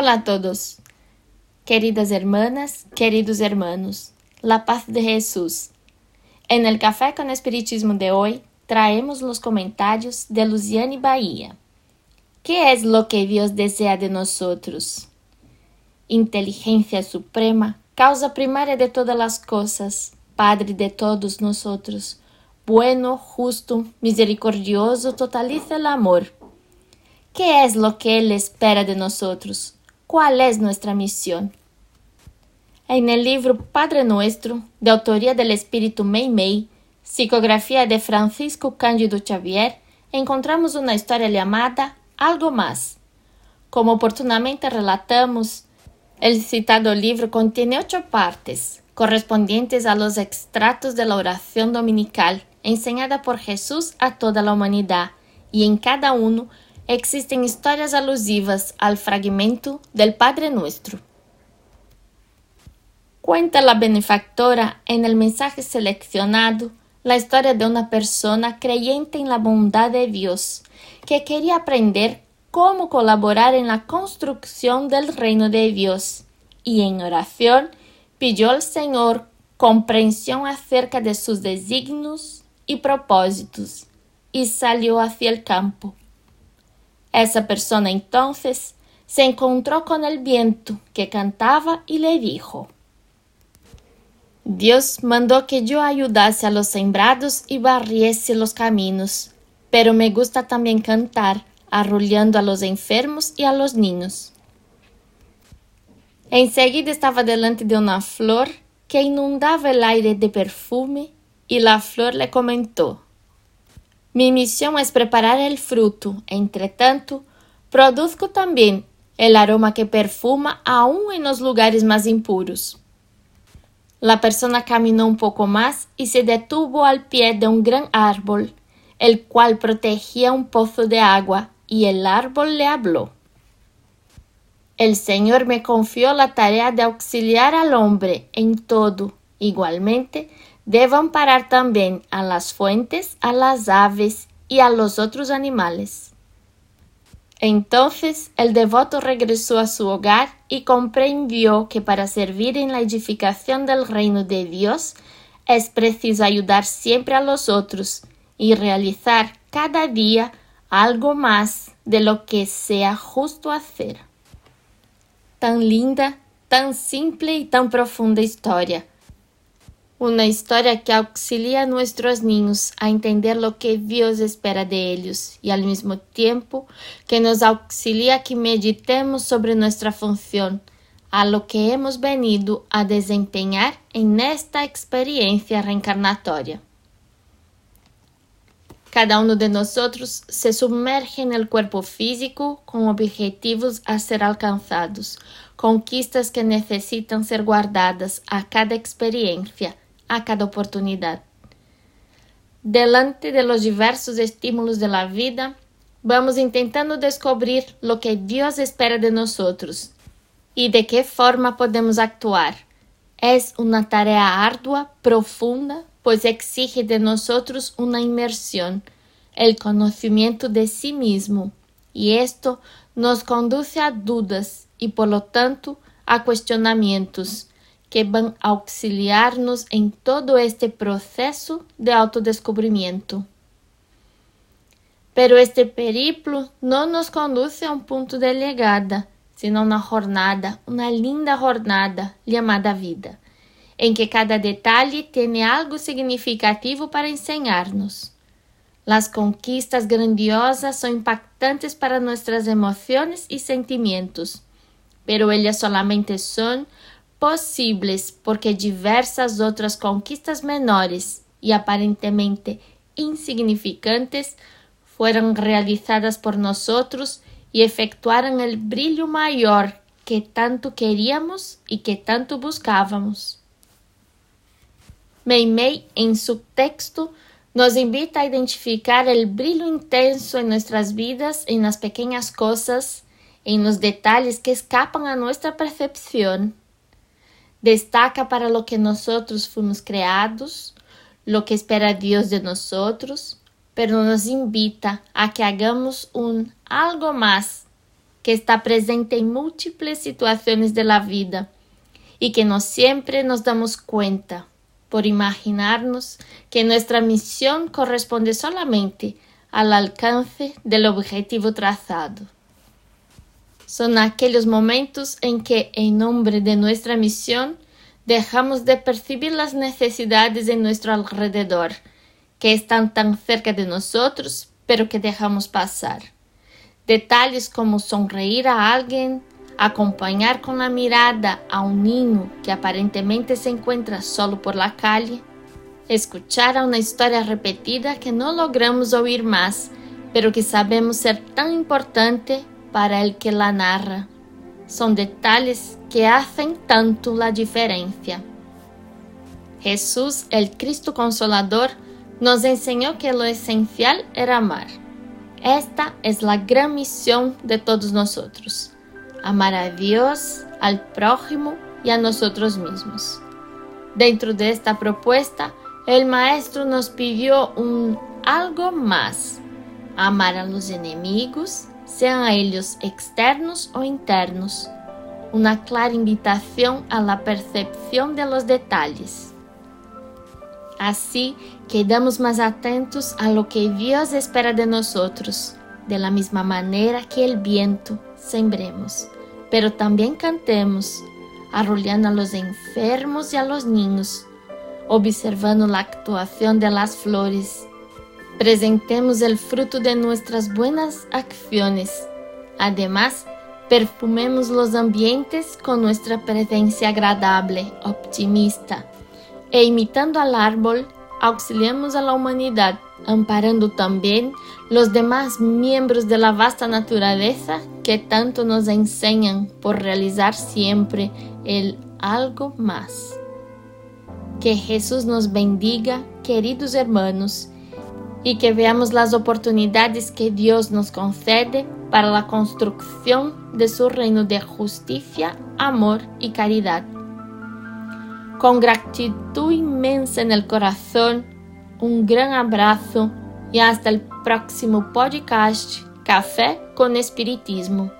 Hola a todos, queridas hermanas, queridos hermanos, la paz de Jesús. En el Café con Espiritismo de hoy traemos los comentarios de Luciane Bahía. ¿Qué es lo que Dios desea de nosotros? Inteligencia suprema, causa primaria de todas las cosas, Padre de todos nosotros, bueno, justo, misericordioso, totaliza el amor. ¿Qué es lo que Él espera de nosotros? ¿Cuál es nuestra misión? En el libro Padre Nuestro, de autoría del Espíritu Mei Mei, psicografía de Francisco Cândido Xavier, encontramos una historia llamada Algo Más. Como oportunamente relatamos, el citado libro contiene ocho partes, correspondientes a los extractos de la oración dominical enseñada por Jesús a toda la humanidad, y en cada uno existen historias alusivas al fragmento del Padre Nuestro. Cuenta la benefactora en el mensaje seleccionado la historia de una persona creyente en la bondad de Dios que quería aprender cómo colaborar en la construcción del reino de Dios y en oración pidió al Señor comprensión acerca de sus designios y propósitos y salió hacia el campo. Esa persona entonces se encontró con el viento que cantaba y le dijo, Dios mandó que yo ayudase a los sembrados y barriese los caminos, pero me gusta también cantar, arrullando a los enfermos y a los niños. Enseguida estaba delante de una flor que inundaba el aire de perfume y la flor le comentó, mi misión es preparar el fruto. Entre tanto, produzco también el aroma que perfuma aún en los lugares más impuros. La persona caminó un poco más y se detuvo al pie de un gran árbol, el cual protegía un pozo de agua, y el árbol le habló. El Señor me confió la tarea de auxiliar al hombre en todo. Igualmente, Deban parar también a las fuentes, a las aves y a los otros animales. Entonces el devoto regresó a su hogar y comprendió que para servir en la edificación del reino de Dios es preciso ayudar siempre a los otros y realizar cada día algo más de lo que sea justo hacer. Tan linda, tan simple y tan profunda historia una historia que auxilia a niños a entender lo que Dios espera de ellos y al mismo tiempo que nos auxilia que meditemos sobre nuestra función, a lo que hemos venido a desempeñar en esta experiencia reencarnatoria. Cada uno de nosotros se sumerge en el cuerpo físico con objetivos a ser alcanzados, conquistas que necesitan ser guardadas a cada experiencia a cada oportunidad. Delante de los diversos estímulos de la vida, vamos intentando descubrir lo que Dios espera de nosotros y de qué forma podemos actuar. Es una tarea ardua, profunda, pues exige de nosotros una inmersión, el conocimiento de sí mismo, y esto nos conduce a dudas y por lo tanto a cuestionamientos que van a auxiliar-nos em todo este processo de autodescobrimento. Pero este periplo não nos conduz a um ponto de legada, sino uma jornada, uma linda jornada chamada vida, em que cada detalhe tem algo significativo para ensinar-nos. As conquistas grandiosas são impactantes para nossas emoções e sentimentos, pero elas solamente são possíveis porque diversas outras conquistas menores e aparentemente insignificantes foram realizadas por nós e efetuaram o brilho maior que tanto queríamos e que tanto buscávamos. Meimei, em seu texto, nos invita a identificar o brilho intenso em nossas vidas, em las pequenas coisas, em los detalhes que escapam a nossa percepção destaca para lo que nosotros fuimos creados, lo que espera Dios de nosotros, pero nos invita a que hagamos un algo más que está presente en múltiples situaciones de la vida y que no siempre nos damos cuenta por imaginarnos que nuestra misión corresponde solamente al alcance del objetivo trazado. Son aquellos momentos en que, en nombre de nuestra misión, dejamos de percibir las necesidades en nuestro alrededor, que están tan cerca de nosotros, pero que dejamos pasar. Detalles como sonreír a alguien, acompañar con la mirada a un niño que aparentemente se encuentra solo por la calle, escuchar una historia repetida que no logramos oír más, pero que sabemos ser tan importante para el que la narra. Son detalles que hacen tanto la diferencia. Jesús, el Cristo Consolador, nos enseñó que lo esencial era amar. Esta es la gran misión de todos nosotros. Amar a Dios, al prójimo y a nosotros mismos. Dentro de esta propuesta, el Maestro nos pidió un algo más. Amar a los enemigos, sean ellos externos o internos. Una clara invitación a la percepción de los detalles. Así quedamos más atentos a lo que Dios espera de nosotros, de la misma manera que el viento sembremos, pero también cantemos, arrollando a los enfermos y a los niños, observando la actuación de las flores. Presentemos el fruto de nuestras buenas acciones. Además, perfumemos los ambientes con nuestra presencia agradable, optimista e imitando al árbol, auxiliamos a la humanidad, amparando también los demás miembros de la vasta naturaleza que tanto nos enseñan por realizar siempre el algo más. Que Jesús nos bendiga, queridos hermanos, y que veamos las oportunidades que Dios nos concede para la construcción de su reino de justicia, amor y caridad. Con gratitud inmensa en el corazón, un gran abrazo y hasta el próximo podcast Café con Espiritismo.